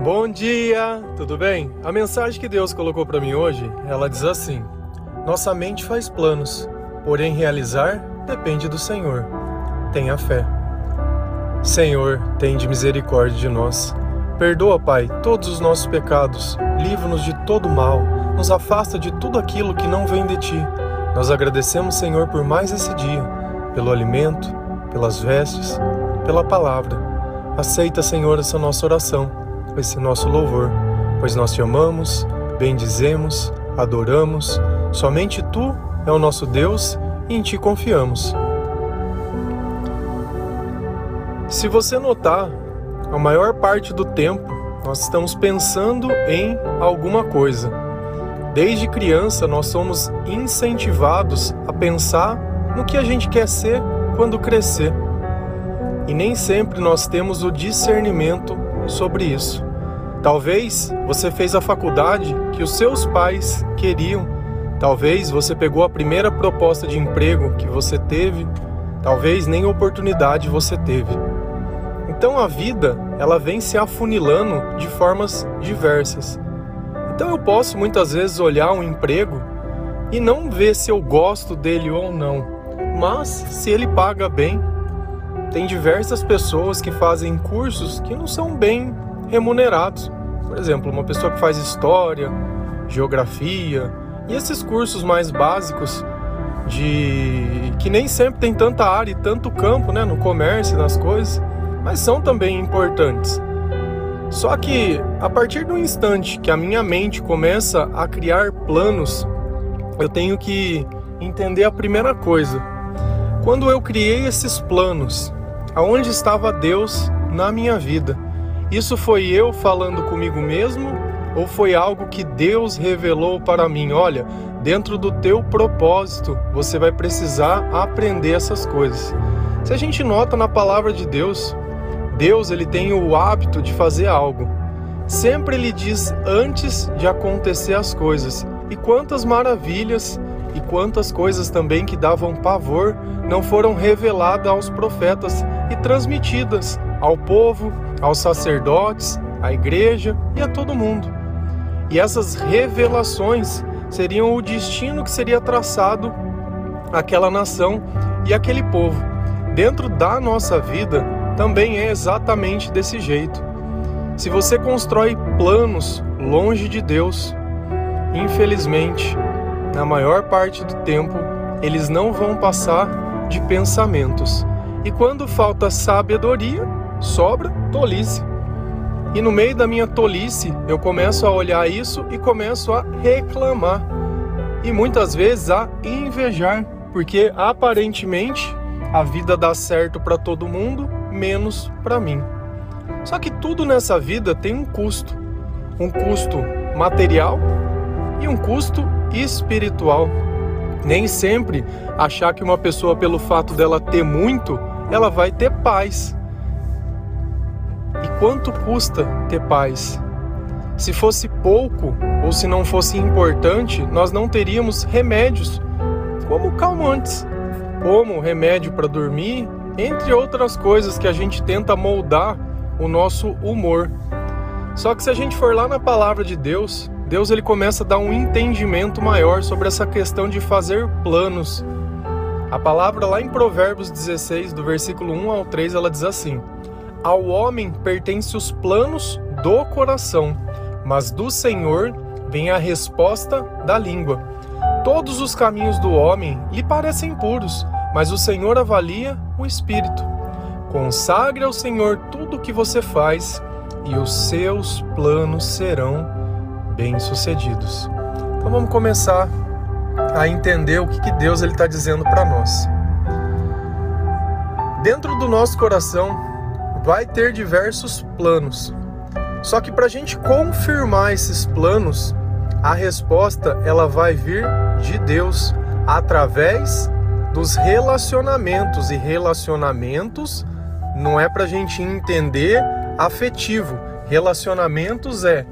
Bom dia, tudo bem? A mensagem que Deus colocou para mim hoje, ela diz assim: Nossa mente faz planos, porém realizar depende do Senhor. Tenha fé. Senhor, de misericórdia de nós. Perdoa, Pai, todos os nossos pecados, livra-nos de todo mal, nos afasta de tudo aquilo que não vem de ti. Nós agradecemos, Senhor, por mais esse dia, pelo alimento, pelas vestes, pela palavra. Aceita, Senhor, essa nossa oração esse nosso louvor, pois nós te amamos, bendizemos, adoramos. Somente tu é o nosso Deus e em ti confiamos. Se você notar, a maior parte do tempo nós estamos pensando em alguma coisa. Desde criança, nós somos incentivados a pensar no que a gente quer ser quando crescer. E nem sempre nós temos o discernimento sobre isso. Talvez você fez a faculdade que os seus pais queriam. Talvez você pegou a primeira proposta de emprego que você teve. Talvez nem oportunidade você teve. Então a vida, ela vem se afunilando de formas diversas. Então eu posso muitas vezes olhar um emprego e não ver se eu gosto dele ou não, mas se ele paga bem. Tem diversas pessoas que fazem cursos que não são bem remunerados. Por exemplo, uma pessoa que faz história, geografia e esses cursos mais básicos de que nem sempre tem tanta área e tanto campo, né, no comércio, nas coisas, mas são também importantes. Só que a partir do instante que a minha mente começa a criar planos, eu tenho que entender a primeira coisa. Quando eu criei esses planos, aonde estava Deus na minha vida? Isso foi eu falando comigo mesmo ou foi algo que Deus revelou para mim? Olha, dentro do teu propósito, você vai precisar aprender essas coisas. Se a gente nota na palavra de Deus, Deus ele tem o hábito de fazer algo. Sempre ele diz antes de acontecer as coisas. E quantas maravilhas e quantas coisas também que davam pavor não foram reveladas aos profetas e transmitidas ao povo, aos sacerdotes, à igreja e a todo mundo. E essas revelações seriam o destino que seria traçado àquela nação e aquele povo. Dentro da nossa vida também é exatamente desse jeito. Se você constrói planos longe de Deus, infelizmente, na maior parte do tempo, eles não vão passar de pensamentos. E quando falta sabedoria, sobra tolice. E no meio da minha tolice, eu começo a olhar isso e começo a reclamar. E muitas vezes a invejar, porque aparentemente a vida dá certo para todo mundo, menos para mim. Só que tudo nessa vida tem um custo. Um custo material e um custo espiritual. Nem sempre achar que uma pessoa, pelo fato dela ter muito, ela vai ter paz. Quanto custa ter paz? Se fosse pouco ou se não fosse importante, nós não teríamos remédios como calmantes, como remédio para dormir, entre outras coisas que a gente tenta moldar o nosso humor. Só que se a gente for lá na palavra de Deus, Deus ele começa a dar um entendimento maior sobre essa questão de fazer planos. A palavra lá em Provérbios 16, do versículo 1 ao 3, ela diz assim: ao homem pertence os planos do coração, mas do Senhor vem a resposta da língua. Todos os caminhos do homem lhe parecem puros, mas o Senhor avalia o espírito. Consagre ao Senhor tudo o que você faz e os seus planos serão bem-sucedidos. Então vamos começar a entender o que, que Deus está dizendo para nós. Dentro do nosso coração vai ter diversos planos. Só que para a gente confirmar esses planos, a resposta ela vai vir de Deus através dos relacionamentos e relacionamentos não é para a gente entender afetivo. Relacionamentos é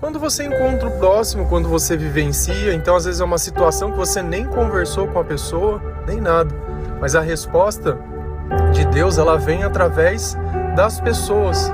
quando você encontra o próximo, quando você vivencia, então às vezes é uma situação que você nem conversou com a pessoa, nem nada. Mas a resposta de Deus, ela vem através das pessoas.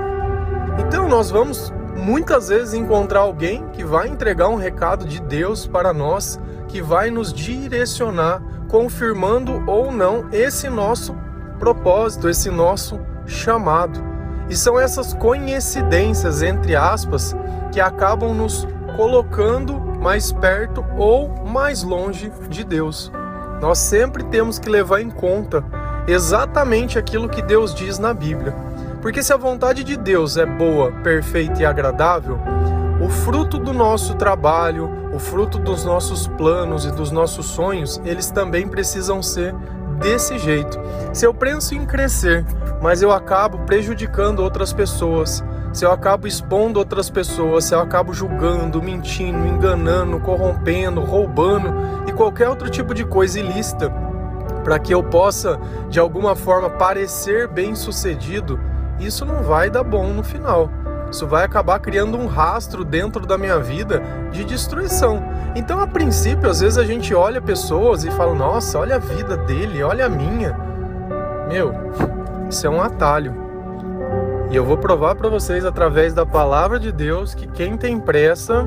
Então nós vamos muitas vezes encontrar alguém que vai entregar um recado de Deus para nós, que vai nos direcionar, confirmando ou não esse nosso propósito, esse nosso chamado. E são essas coincidências, entre aspas, que acabam nos colocando mais perto ou mais longe de Deus. Nós sempre temos que levar em conta exatamente aquilo que Deus diz na Bíblia. Porque se a vontade de Deus é boa, perfeita e agradável, o fruto do nosso trabalho, o fruto dos nossos planos e dos nossos sonhos, eles também precisam ser desse jeito. Se eu penso em crescer, mas eu acabo prejudicando outras pessoas, se eu acabo expondo outras pessoas, se eu acabo julgando, mentindo, enganando, corrompendo, roubando e qualquer outro tipo de coisa ilícita, para que eu possa de alguma forma parecer bem-sucedido, isso não vai dar bom no final. Isso vai acabar criando um rastro dentro da minha vida de destruição. Então, a princípio, às vezes a gente olha pessoas e fala: Nossa, olha a vida dele, olha a minha. Meu, isso é um atalho. E eu vou provar para vocês através da palavra de Deus que quem tem pressa,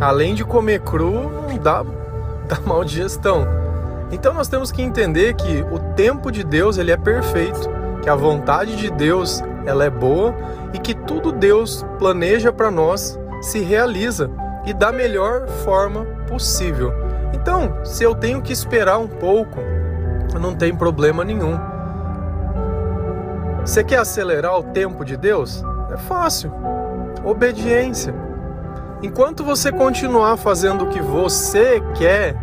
além de comer cru, não dá, dá mal digestão. Então nós temos que entender que o tempo de Deus ele é perfeito que a vontade de Deus ela é boa e que tudo Deus planeja para nós se realiza e da melhor forma possível. Então, se eu tenho que esperar um pouco, não tem problema nenhum. Você quer acelerar o tempo de Deus? É fácil. Obediência. Enquanto você continuar fazendo o que você quer,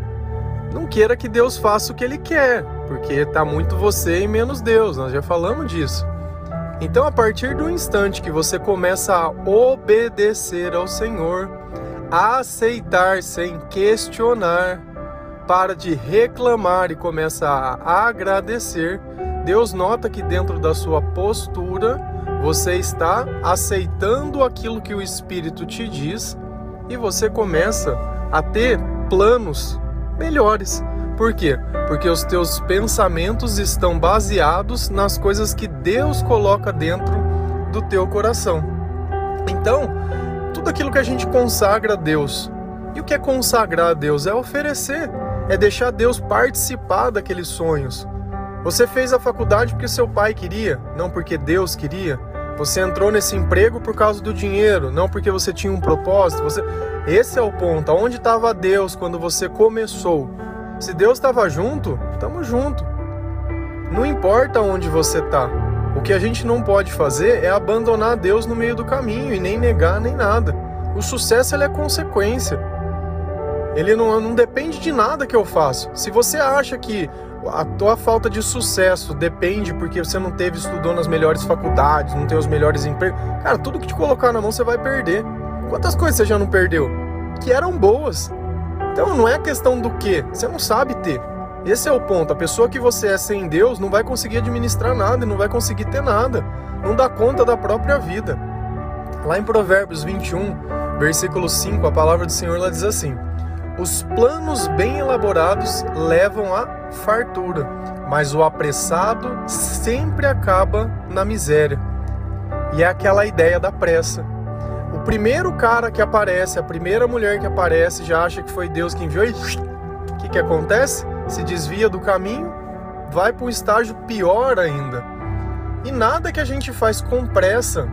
não queira que Deus faça o que ele quer porque está muito você e menos Deus, nós já falamos disso. Então, a partir do instante que você começa a obedecer ao Senhor, a aceitar sem questionar, para de reclamar e começa a agradecer, Deus nota que dentro da sua postura você está aceitando aquilo que o Espírito te diz e você começa a ter planos melhores. Por quê? Porque os teus pensamentos estão baseados nas coisas que Deus coloca dentro do teu coração. Então, tudo aquilo que a gente consagra a Deus. E o que é consagrar a Deus? É oferecer, é deixar Deus participar daqueles sonhos. Você fez a faculdade porque seu pai queria, não porque Deus queria. Você entrou nesse emprego por causa do dinheiro, não porque você tinha um propósito. Você... Esse é o ponto. Onde estava Deus quando você começou? Se Deus estava junto, estamos junto. Não importa onde você está. O que a gente não pode fazer é abandonar Deus no meio do caminho e nem negar nem nada. O sucesso é consequência. Ele não, não depende de nada que eu faço. Se você acha que a tua falta de sucesso depende porque você não teve estudou nas melhores faculdades, não tem os melhores empregos, cara, tudo que te colocar na mão você vai perder. Quantas coisas você já não perdeu? Que eram boas. Então não é questão do que, você não sabe ter. Esse é o ponto. A pessoa que você é sem Deus não vai conseguir administrar nada e não vai conseguir ter nada. Não dá conta da própria vida. Lá em Provérbios 21, versículo 5, a palavra do Senhor ela diz assim: Os planos bem elaborados levam à fartura, mas o apressado sempre acaba na miséria. E é aquela ideia da pressa primeiro cara que aparece, a primeira mulher que aparece, já acha que foi Deus que enviou e o que, que acontece? Se desvia do caminho, vai para um estágio pior ainda. E nada que a gente faz com pressa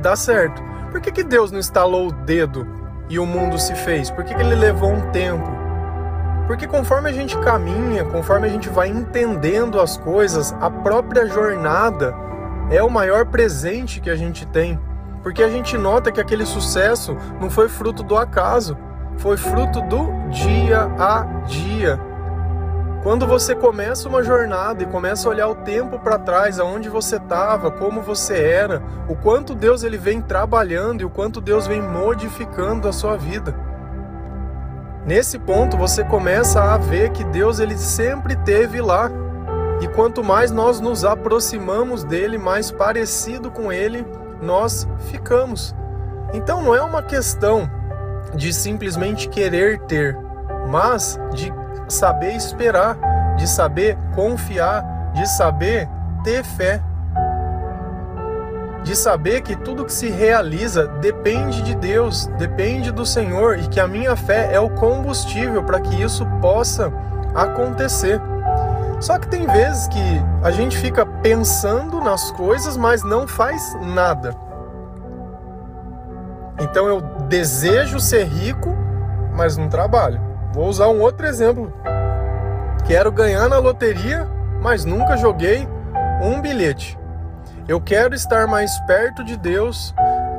dá certo. Por que, que Deus não instalou o dedo e o mundo se fez? Por que, que ele levou um tempo? Porque conforme a gente caminha, conforme a gente vai entendendo as coisas, a própria jornada é o maior presente que a gente tem. Porque a gente nota que aquele sucesso não foi fruto do acaso, foi fruto do dia a dia. Quando você começa uma jornada e começa a olhar o tempo para trás, aonde você estava, como você era, o quanto Deus ele vem trabalhando e o quanto Deus vem modificando a sua vida. Nesse ponto você começa a ver que Deus ele sempre teve lá. E quanto mais nós nos aproximamos dele, mais parecido com ele nós ficamos. Então não é uma questão de simplesmente querer ter, mas de saber esperar, de saber confiar, de saber ter fé. de saber que tudo que se realiza depende de Deus, depende do Senhor e que a minha fé é o combustível para que isso possa acontecer. Só que tem vezes que a gente fica pensando nas coisas, mas não faz nada. Então eu desejo ser rico, mas não trabalho. Vou usar um outro exemplo. Quero ganhar na loteria, mas nunca joguei um bilhete. Eu quero estar mais perto de Deus,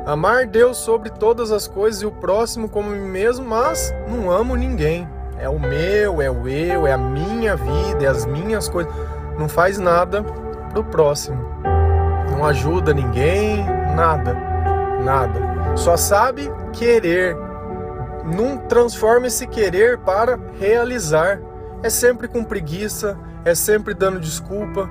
amar Deus sobre todas as coisas e o próximo como mim mesmo, mas não amo ninguém. É o meu, é o eu, é a minha vida, é as minhas coisas. Não faz nada pro próximo. Não ajuda ninguém, nada. Nada. Só sabe querer. Não transforma esse querer para realizar. É sempre com preguiça, é sempre dando desculpa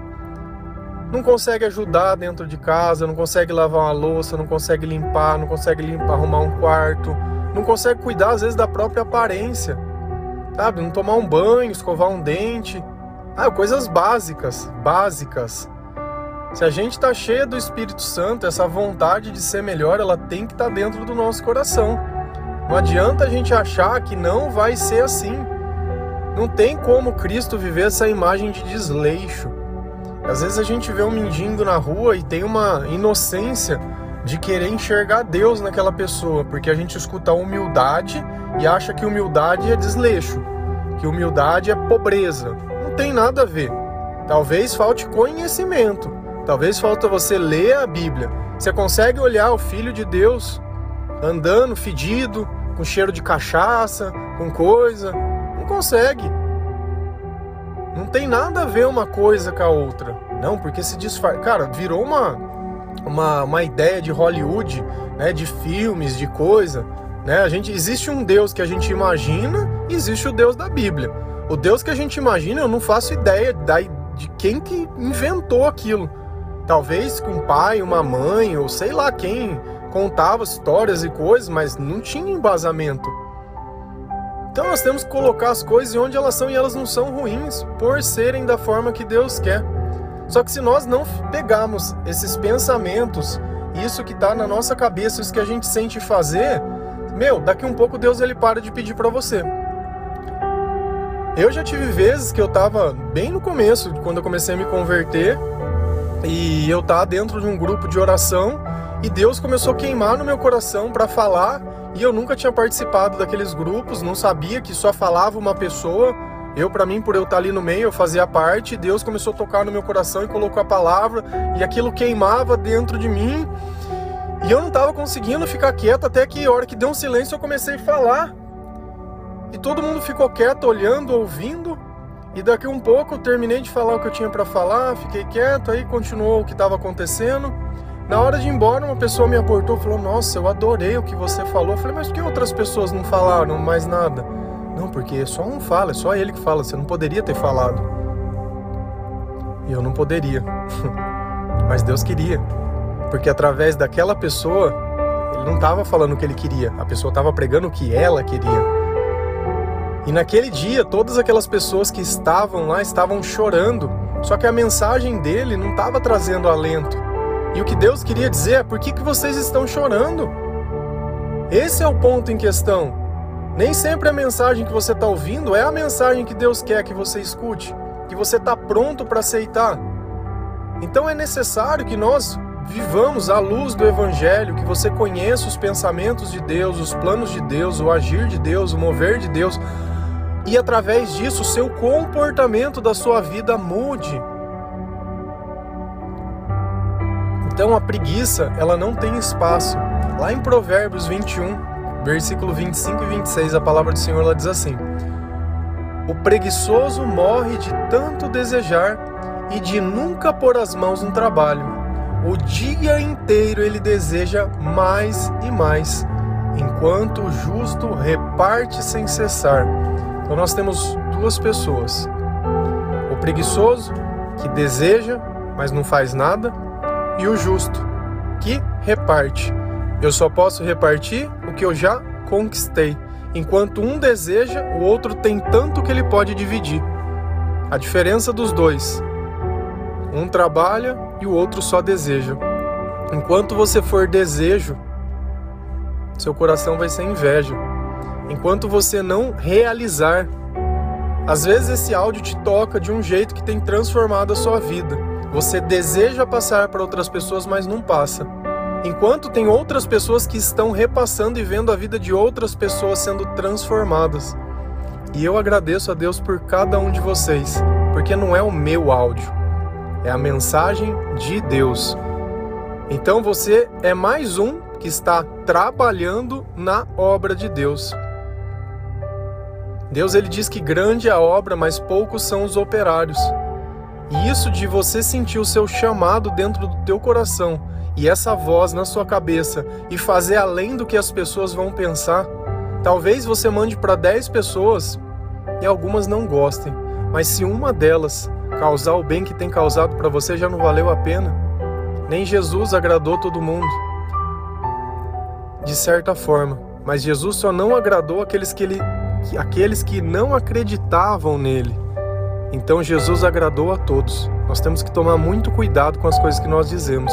não consegue ajudar dentro de casa, não consegue lavar uma louça, não consegue limpar, não consegue limpar, arrumar um quarto, não consegue cuidar às vezes da própria aparência, sabe? Não tomar um banho, escovar um dente, ah, coisas básicas, básicas. Se a gente está cheia do Espírito Santo, essa vontade de ser melhor, ela tem que estar tá dentro do nosso coração. Não adianta a gente achar que não vai ser assim. Não tem como Cristo viver essa imagem de desleixo. Às vezes a gente vê um mendigo na rua e tem uma inocência de querer enxergar Deus naquela pessoa, porque a gente escuta humildade e acha que humildade é desleixo, que humildade é pobreza. Não tem nada a ver. Talvez falte conhecimento, talvez falta você ler a Bíblia. Você consegue olhar o Filho de Deus andando fedido, com cheiro de cachaça, com coisa? Não consegue. Não tem nada a ver uma coisa com a outra. Não, porque se disfarça. Cara, virou uma, uma, uma ideia de Hollywood, né? De filmes, de coisa. Né? A gente, existe um Deus que a gente imagina e existe o Deus da Bíblia. O Deus que a gente imagina, eu não faço ideia da, de quem que inventou aquilo. Talvez com um pai, uma mãe, ou sei lá quem contava histórias e coisas, mas não tinha embasamento. Então nós temos que colocar as coisas onde elas são e elas não são ruins por serem da forma que Deus quer. Só que se nós não pegarmos esses pensamentos, isso que está na nossa cabeça, isso que a gente sente fazer, meu, daqui um pouco Deus ele para de pedir para você. Eu já tive vezes que eu estava bem no começo, quando eu comecei a me converter, e eu estava dentro de um grupo de oração e Deus começou a queimar no meu coração para falar e eu nunca tinha participado daqueles grupos, não sabia que só falava uma pessoa. Eu, para mim, por eu estar ali no meio, eu fazia parte. Deus começou a tocar no meu coração e colocou a palavra, e aquilo queimava dentro de mim. E eu não estava conseguindo ficar quieto, até que a hora que deu um silêncio eu comecei a falar. E todo mundo ficou quieto, olhando, ouvindo. E daqui um pouco eu terminei de falar o que eu tinha para falar, fiquei quieto, aí continuou o que estava acontecendo. Na hora de ir embora, uma pessoa me abortou e falou: Nossa, eu adorei o que você falou. Eu falei: Mas por que outras pessoas não falaram mais nada? Não, porque só um fala, é só ele que fala. Você não poderia ter falado. E eu não poderia. Mas Deus queria. Porque através daquela pessoa, ele não estava falando o que ele queria, a pessoa estava pregando o que ela queria. E naquele dia, todas aquelas pessoas que estavam lá estavam chorando. Só que a mensagem dele não estava trazendo alento e o que Deus queria dizer é: por que, que vocês estão chorando? Esse é o ponto em questão. Nem sempre a mensagem que você está ouvindo é a mensagem que Deus quer que você escute, que você está pronto para aceitar. Então é necessário que nós vivamos à luz do Evangelho, que você conheça os pensamentos de Deus, os planos de Deus, o agir de Deus, o mover de Deus, e através disso o seu comportamento da sua vida mude Então a preguiça, ela não tem espaço. Lá em Provérbios 21, versículo 25 e 26, a palavra do Senhor ela diz assim: O preguiçoso morre de tanto desejar e de nunca pôr as mãos no trabalho. O dia inteiro ele deseja mais e mais, enquanto o justo reparte sem cessar. Então nós temos duas pessoas: o preguiçoso, que deseja, mas não faz nada, e o justo, que reparte. Eu só posso repartir o que eu já conquistei. Enquanto um deseja, o outro tem tanto que ele pode dividir. A diferença dos dois: um trabalha e o outro só deseja. Enquanto você for desejo, seu coração vai ser inveja. Enquanto você não realizar, às vezes esse áudio te toca de um jeito que tem transformado a sua vida. Você deseja passar para outras pessoas, mas não passa. Enquanto tem outras pessoas que estão repassando e vendo a vida de outras pessoas sendo transformadas. E eu agradeço a Deus por cada um de vocês, porque não é o meu áudio, é a mensagem de Deus. Então você é mais um que está trabalhando na obra de Deus. Deus ele diz que grande é a obra, mas poucos são os operários. E isso de você sentir o seu chamado dentro do teu coração e essa voz na sua cabeça e fazer além do que as pessoas vão pensar, talvez você mande para 10 pessoas e algumas não gostem, mas se uma delas causar o bem que tem causado para você, já não valeu a pena. Nem Jesus agradou todo mundo, de certa forma, mas Jesus só não agradou aqueles que, ele, aqueles que não acreditavam nele. Então Jesus agradou a todos. Nós temos que tomar muito cuidado com as coisas que nós dizemos.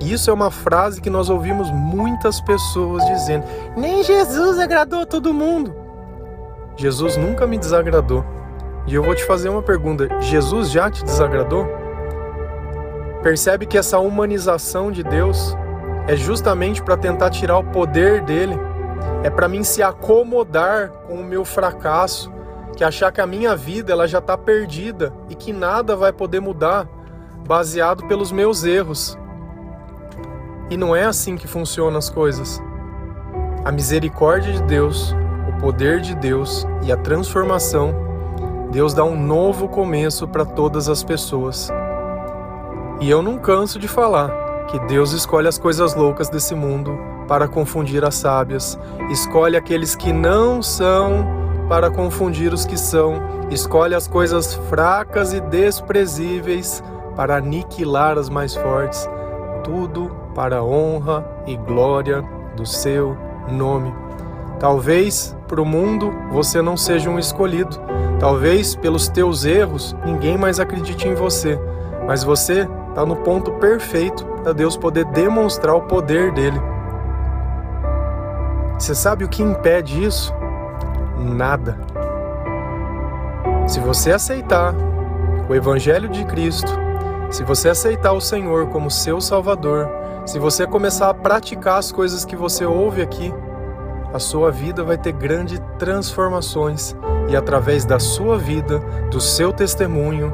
Isso é uma frase que nós ouvimos muitas pessoas dizendo: Nem Jesus agradou a todo mundo. Jesus nunca me desagradou. E eu vou te fazer uma pergunta: Jesus já te desagradou? Percebe que essa humanização de Deus é justamente para tentar tirar o poder dele, é para mim se acomodar com o meu fracasso, que achar que a minha vida ela já está perdida e que nada vai poder mudar baseado pelos meus erros. E não é assim que funcionam as coisas. A misericórdia de Deus poder de Deus e a transformação, Deus dá um novo começo para todas as pessoas. E eu não canso de falar que Deus escolhe as coisas loucas desse mundo para confundir as sábias, escolhe aqueles que não são para confundir os que são, escolhe as coisas fracas e desprezíveis para aniquilar as mais fortes, tudo para a honra e glória do seu nome. Talvez para o mundo você não seja um escolhido. Talvez pelos teus erros ninguém mais acredite em você. Mas você está no ponto perfeito para Deus poder demonstrar o poder dele. Você sabe o que impede isso? Nada. Se você aceitar o Evangelho de Cristo, se você aceitar o Senhor como seu Salvador, se você começar a praticar as coisas que você ouve aqui, a sua vida vai ter grandes transformações e através da sua vida, do seu testemunho,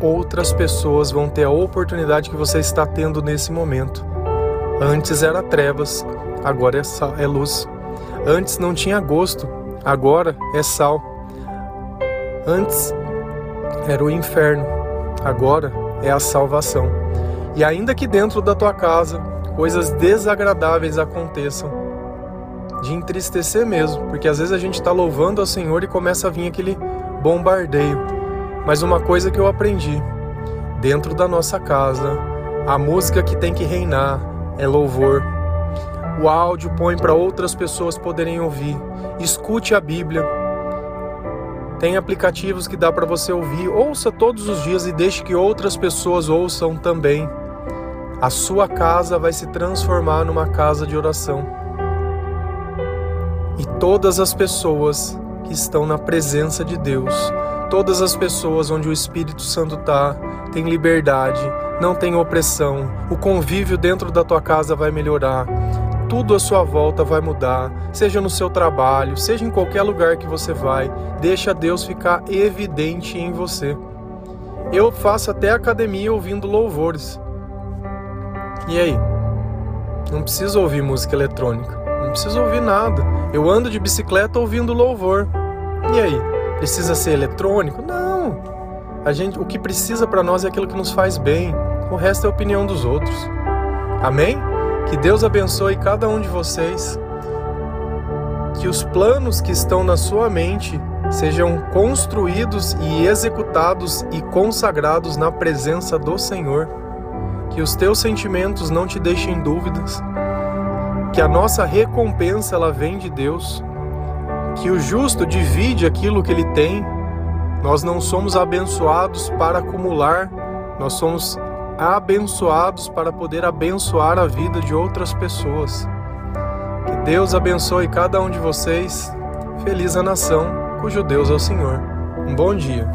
outras pessoas vão ter a oportunidade que você está tendo nesse momento. Antes era trevas, agora é, é luz. Antes não tinha gosto, agora é sal. Antes era o inferno, agora é a salvação. E ainda que dentro da tua casa coisas desagradáveis aconteçam, de entristecer mesmo, porque às vezes a gente está louvando ao Senhor e começa a vir aquele bombardeio. Mas uma coisa que eu aprendi dentro da nossa casa, a música que tem que reinar é louvor. O áudio põe para outras pessoas poderem ouvir. Escute a Bíblia. Tem aplicativos que dá para você ouvir. Ouça todos os dias e deixe que outras pessoas ouçam também. A sua casa vai se transformar numa casa de oração e todas as pessoas que estão na presença de Deus, todas as pessoas onde o Espírito Santo está, tem liberdade, não tem opressão, o convívio dentro da tua casa vai melhorar, tudo à sua volta vai mudar, seja no seu trabalho, seja em qualquer lugar que você vai, deixa Deus ficar evidente em você. Eu faço até academia ouvindo louvores. E aí? Não precisa ouvir música eletrônica. Não preciso ouvir nada. Eu ando de bicicleta ouvindo louvor. E aí? Precisa ser eletrônico? Não. A gente, o que precisa para nós é aquilo que nos faz bem. O resto é a opinião dos outros. Amém? Que Deus abençoe cada um de vocês. Que os planos que estão na sua mente sejam construídos e executados e consagrados na presença do Senhor. Que os teus sentimentos não te deixem dúvidas que a nossa recompensa ela vem de Deus, que o justo divide aquilo que ele tem. Nós não somos abençoados para acumular, nós somos abençoados para poder abençoar a vida de outras pessoas. Que Deus abençoe cada um de vocês. Feliz a nação cujo Deus é o Senhor. Um bom dia.